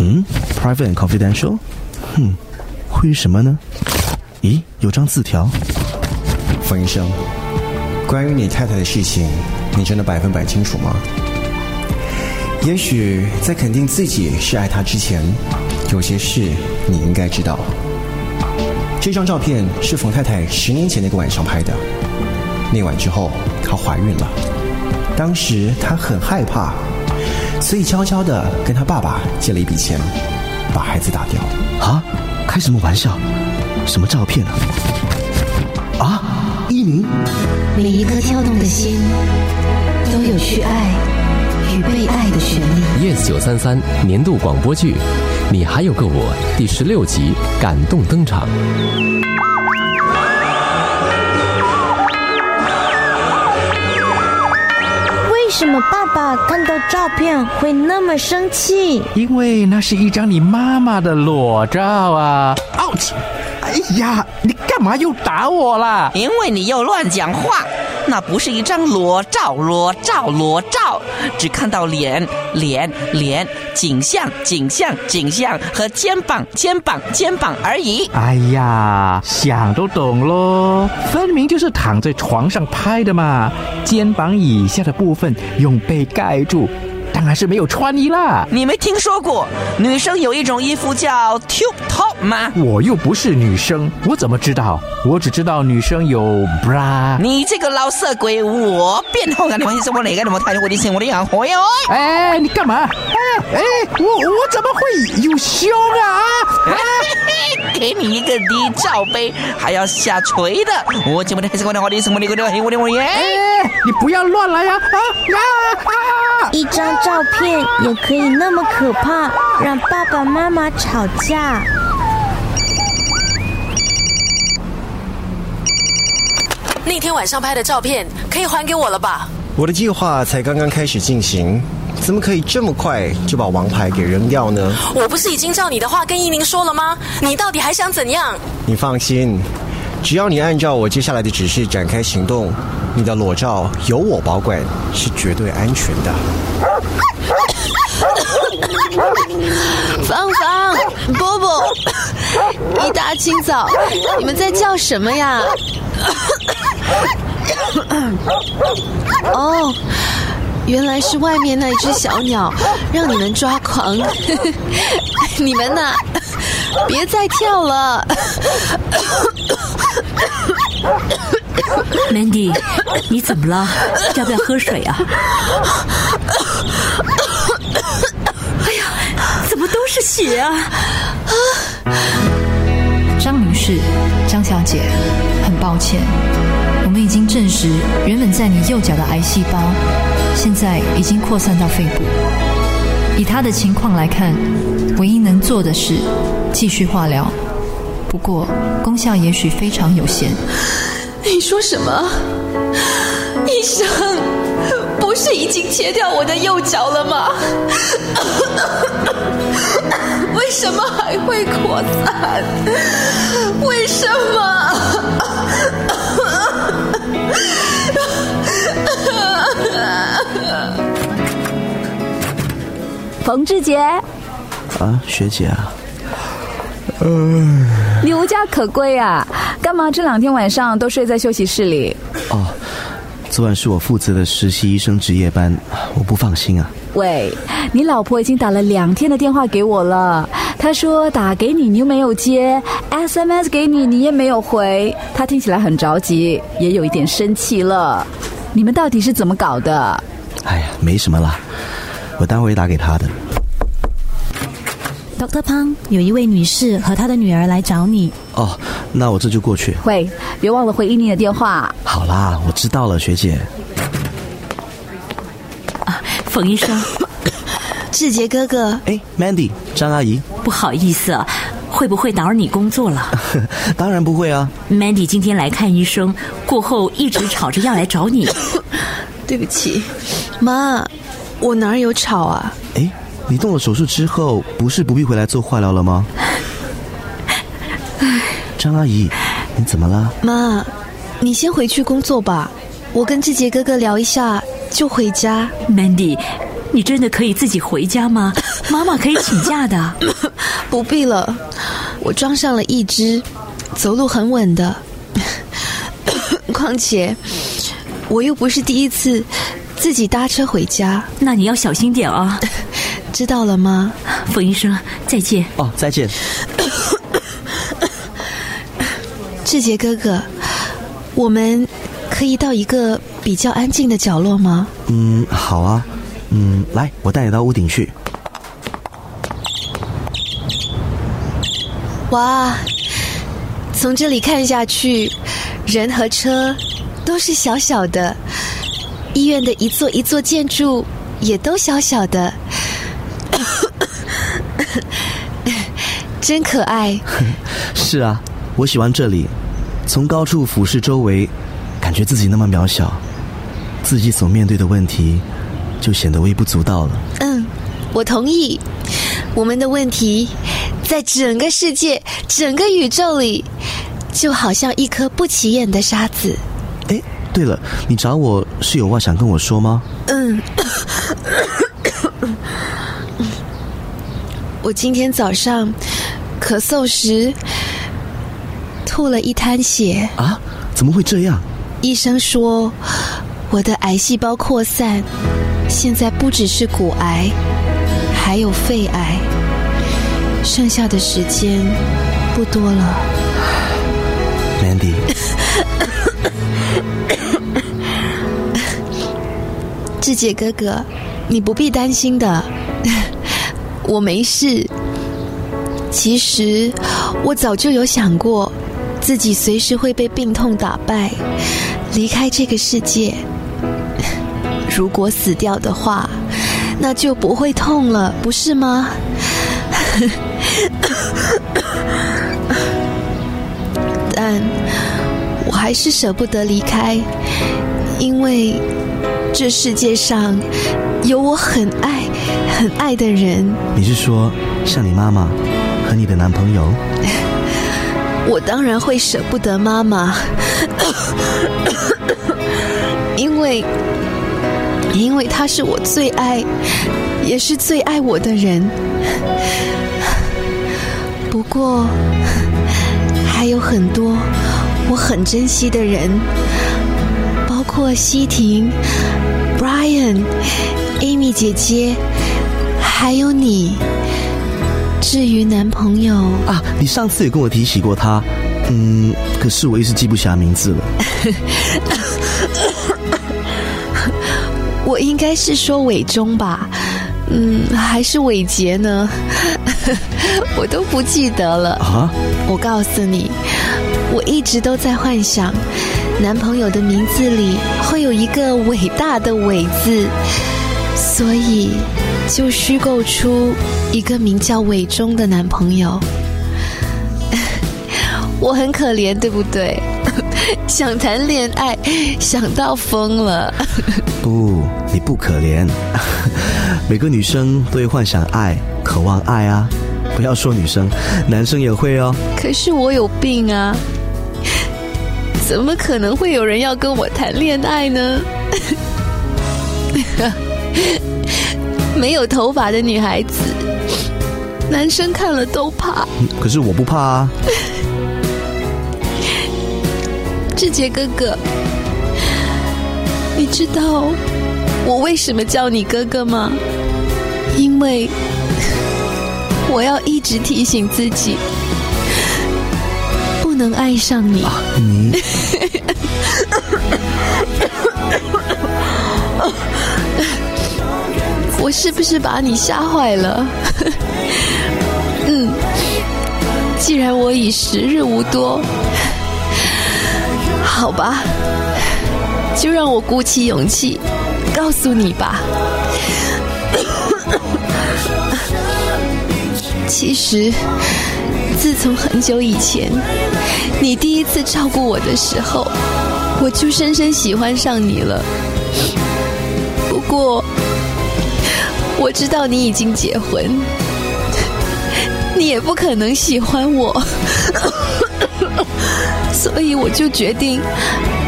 嗯，private and confidential。哼，会是什么呢？咦，有张字条。冯医生，关于你太太的事情，你真的百分百清楚吗？也许在肯定自己是爱她之前，有些事你应该知道。这张照片是冯太太十年前那个晚上拍的。那晚之后，她怀孕了。当时她很害怕，所以悄悄的跟他爸爸借了一笔钱，把孩子打掉。啊？开什么玩笑？什么照片啊？啊？一鸣。每一颗跳动的心，都有去爱与被爱的权利。Yes 九三三年度广播剧，《你还有个我》第十六集感动登场。什么爸爸看到照片会那么生气？因为那是一张你妈妈的裸照啊！ouch！哎呀，你干嘛又打我啦？因为你又乱讲话。那不是一张裸照，裸照，裸照，只看到脸，脸，脸，景象，景象，景象和肩膀，肩膀，肩膀而已。哎呀，想都懂喽，分明就是躺在床上拍的嘛，肩膀以下的部分用被盖住。当然是没有穿衣啦！你没听说过女生有一种衣服叫 tube top 吗？我又不是女生，我怎么知道？我只知道女生有 bra。你这个老色鬼，我变后啊！你关心什么哪个？怎么太我的心，我的眼红哟！哎，你干嘛？哎哎，我我怎么会有胸啊？啊给你一个低罩杯，还要下垂的！我怎么的还是我的我的什么的我的我的我的耶！哎，你不要乱来呀！啊呀啊！一张。照片也可以那么可怕，让爸爸妈妈吵架。那天晚上拍的照片可以还给我了吧？我的计划才刚刚开始进行，怎么可以这么快就把王牌给扔掉呢？我不是已经照你的话跟依宁说了吗？你到底还想怎样？你放心，只要你按照我接下来的指示展开行动。你的裸照由我保管，是绝对安全的。芳芳、波波，一大清早，你们在叫什么呀？哦，原来是外面那只小鸟让你们抓狂。你们呢，别再跳了。Mandy，你怎么了？要不要喝水啊？哎呀，怎么都是血啊！张女士，张小姐，很抱歉，我们已经证实，原本在你右脚的癌细胞，现在已经扩散到肺部。以她的情况来看，唯一能做的是继续化疗，不过功效也许非常有限。你说什么？医生，不是已经切掉我的右脚了吗？为什么还会扩散？为什么？冯志杰。啊，学姐啊。你无家可归啊？干嘛这两天晚上都睡在休息室里？哦，昨晚是我负责的实习医生值夜班，我不放心啊。喂，你老婆已经打了两天的电话给我了，她说打给你你又没有接，SMS 给你你也没有回，她听起来很着急，也有一点生气了。你们到底是怎么搞的？哎呀，没什么啦，我待会打给她的。Dr. Pang，，有一位女士和她的女儿来找你。哦，那我这就过去。喂，别忘了回应你的电话。好啦，我知道了，学姐。啊，冯医生，志杰哥哥。哎，Mandy，张阿姨。不好意思啊，会不会打扰你工作了？当然不会啊。Mandy 今天来看医生，过后一直吵着要来找你。对不起，妈，我哪有吵啊？哎。你动了手术之后，不是不必回来做化疗了吗？张阿姨，你怎么了？妈，你先回去工作吧，我跟志杰哥哥聊一下就回家。Mandy，你真的可以自己回家吗？妈妈可以请假的。不必了，我装上了一只，走路很稳的。况且，我又不是第一次自己搭车回家。那你要小心点啊！知道了吗？冯医生，再见。哦，再见。志杰哥哥，我们可以到一个比较安静的角落吗？嗯，好啊。嗯，来，我带你到屋顶去。哇，从这里看下去，人和车都是小小的，医院的一座一座建筑也都小小的，真可爱。是啊，我喜欢这里，从高处俯视周围，感觉自己那么渺小，自己所面对的问题就显得微不足道了。嗯，我同意。我们的问题，在整个世界、整个宇宙里，就好像一颗不起眼的沙子。哎，对了，你找我是有话想跟我说吗？嗯，我今天早上咳嗽时吐了一滩血。啊？怎么会这样？医生说我的癌细胞扩散，现在不只是骨癌。还有肺癌，剩下的时间不多了。Mandy，志杰哥哥，你不必担心的，我没事。其实我早就有想过，自己随时会被病痛打败，离开这个世界。如果死掉的话。那就不会痛了，不是吗？但我还是舍不得离开，因为这世界上有我很爱、很爱的人。你是说像你妈妈和你的男朋友？我当然会舍不得妈妈，因为。因为他是我最爱，也是最爱我的人。不过，还有很多我很珍惜的人，包括西婷、Brian、Amy 姐姐，还有你。至于男朋友啊，你上次也跟我提起过他，嗯，可是我一时记不起来名字了。我应该是说伟忠吧，嗯，还是伟杰呢？我都不记得了。啊！我告诉你，我一直都在幻想，男朋友的名字里会有一个伟大的“伟”字，所以就虚构出一个名叫伟忠的男朋友。我很可怜，对不对？想谈恋爱，想到疯了。不，你不可怜。每个女生都会幻想爱，渴望爱啊！不要说女生，男生也会哦。可是我有病啊！怎么可能会有人要跟我谈恋爱呢？没有头发的女孩子，男生看了都怕。可是我不怕啊！志杰哥哥。你知道我为什么叫你哥哥吗？因为 我要一直提醒自己，不能爱上你。你，是不是把你吓坏了？嗯，既然我已时日无多，好吧。就让我鼓起勇气告诉你吧。其实，自从很久以前你第一次照顾我的时候，我就深深喜欢上你了。不过，我知道你已经结婚，你也不可能喜欢我，所以我就决定。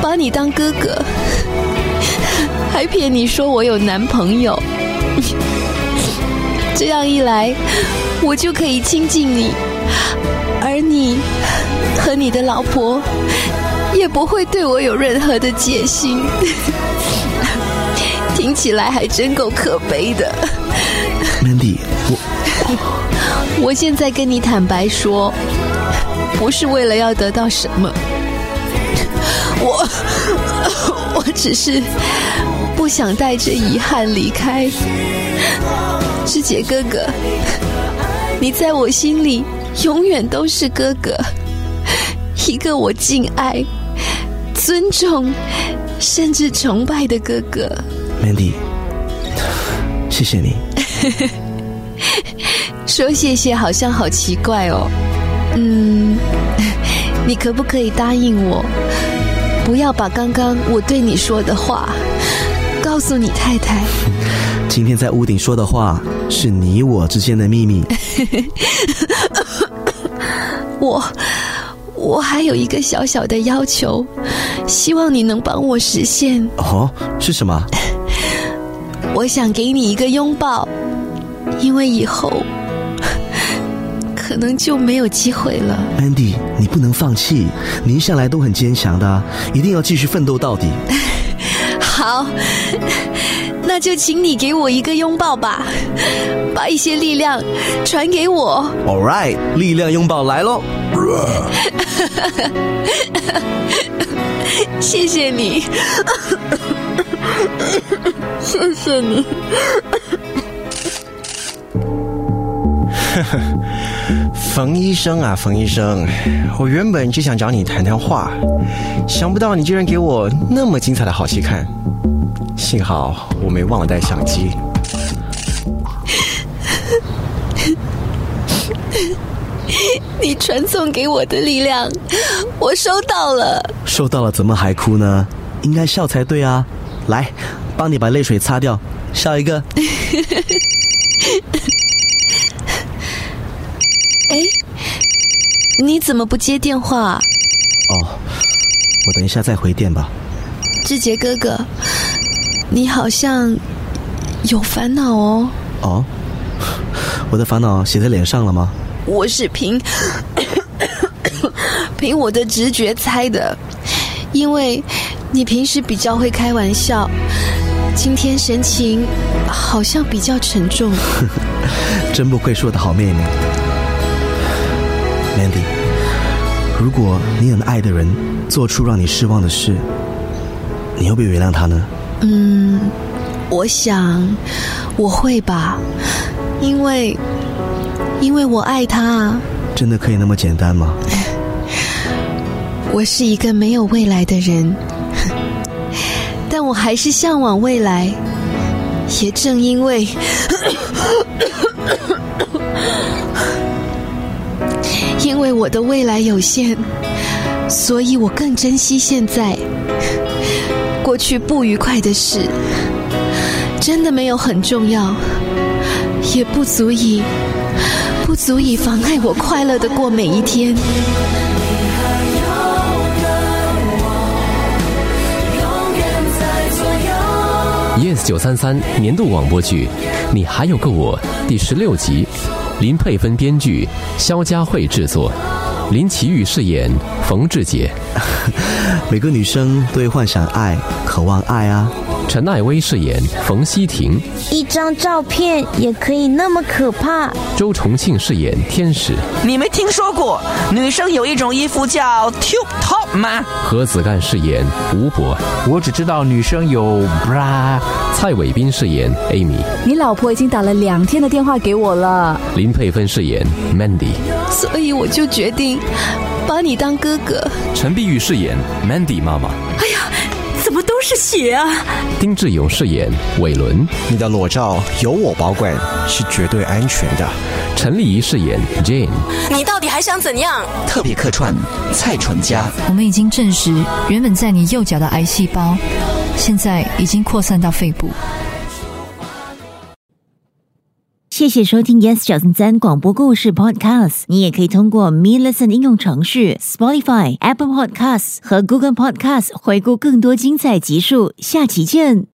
把你当哥哥，还骗你说我有男朋友，这样一来，我就可以亲近你，而你和你的老婆也不会对我有任何的戒心。听起来还真够可悲的。，Mandy，我 我现在跟你坦白说，不是为了要得到什么，我 我只是不想带着遗憾离开。志杰哥哥，你在我心里永远都是哥哥，一个我敬爱、尊重，甚至崇拜的哥哥。Mandy，谢谢你。说谢谢好像好奇怪哦。嗯，你可不可以答应我，不要把刚刚我对你说的话告诉你太太？今天在屋顶说的话是你我之间的秘密。我我还有一个小小的要求，希望你能帮我实现。哦，是什么？我想给你一个拥抱，因为以后 可能就没有机会了。Andy，你不能放弃，你一向来都很坚强的，一定要继续奋斗到底。好。那就请你给我一个拥抱吧，把一些力量传给我。All right，力量拥抱来喽！谢谢你，谢谢你。冯医生啊，冯医生，我原本就想找你谈谈话，想不到你居然给我那么精彩的好戏看。幸好我没忘了带相机。你传送给我的力量，我收到了。收到了，怎么还哭呢？应该笑才对啊！来，帮你把泪水擦掉，笑一个。哎，你怎么不接电话？哦，我等一下再回电吧。志杰哥哥。你好像有烦恼哦。哦，我的烦恼写在脸上了吗？我是凭 凭我的直觉猜的，因为你平时比较会开玩笑，今天神情好像比较沉重。真不愧是我的好妹妹，Mandy。如果你很爱的人做出让你失望的事，你会不会原谅他呢？嗯，我想我会吧，因为因为我爱他。真的可以那么简单吗？我是一个没有未来的人，但我还是向往未来。也正因为 因为我的未来有限，所以我更珍惜现在。过去不愉快的事，真的没有很重要，也不足以，不足以妨碍我快乐的过每一天。S 九三三年度广播剧，你还有个我第十六集，林佩芬编剧，肖佳慧制作。林奇宇饰演冯志杰，每个女生都会幻想爱，渴望爱啊。陈艾薇饰演冯希婷，一张照片也可以那么可怕。周重庆饰演天使，你没听说过女生有一种衣服叫 tube top 吗？何子干饰演吴博，我只知道女生有 bra。蔡伟斌饰演 Amy，你老婆已经打了两天的电话给我了。林佩芬饰演 Mandy，所以我就决定把你当哥哥。陈碧玉饰演 Mandy 妈妈。是血啊！丁志勇饰演伟伦，你的裸照由我保管，是绝对安全的。陈丽仪饰演 Jane，你到底还想怎样？特别客串蔡淳佳，我们已经证实，原本在你右脚的癌细胞。现在已经扩散到肺部。谢谢收听 Yes 九三三广播故事 Podcast。你也可以通过 Me Listen 应用程序、Spotify、Apple Podcasts 和 Google Podcasts 回顾更多精彩集数。下期见。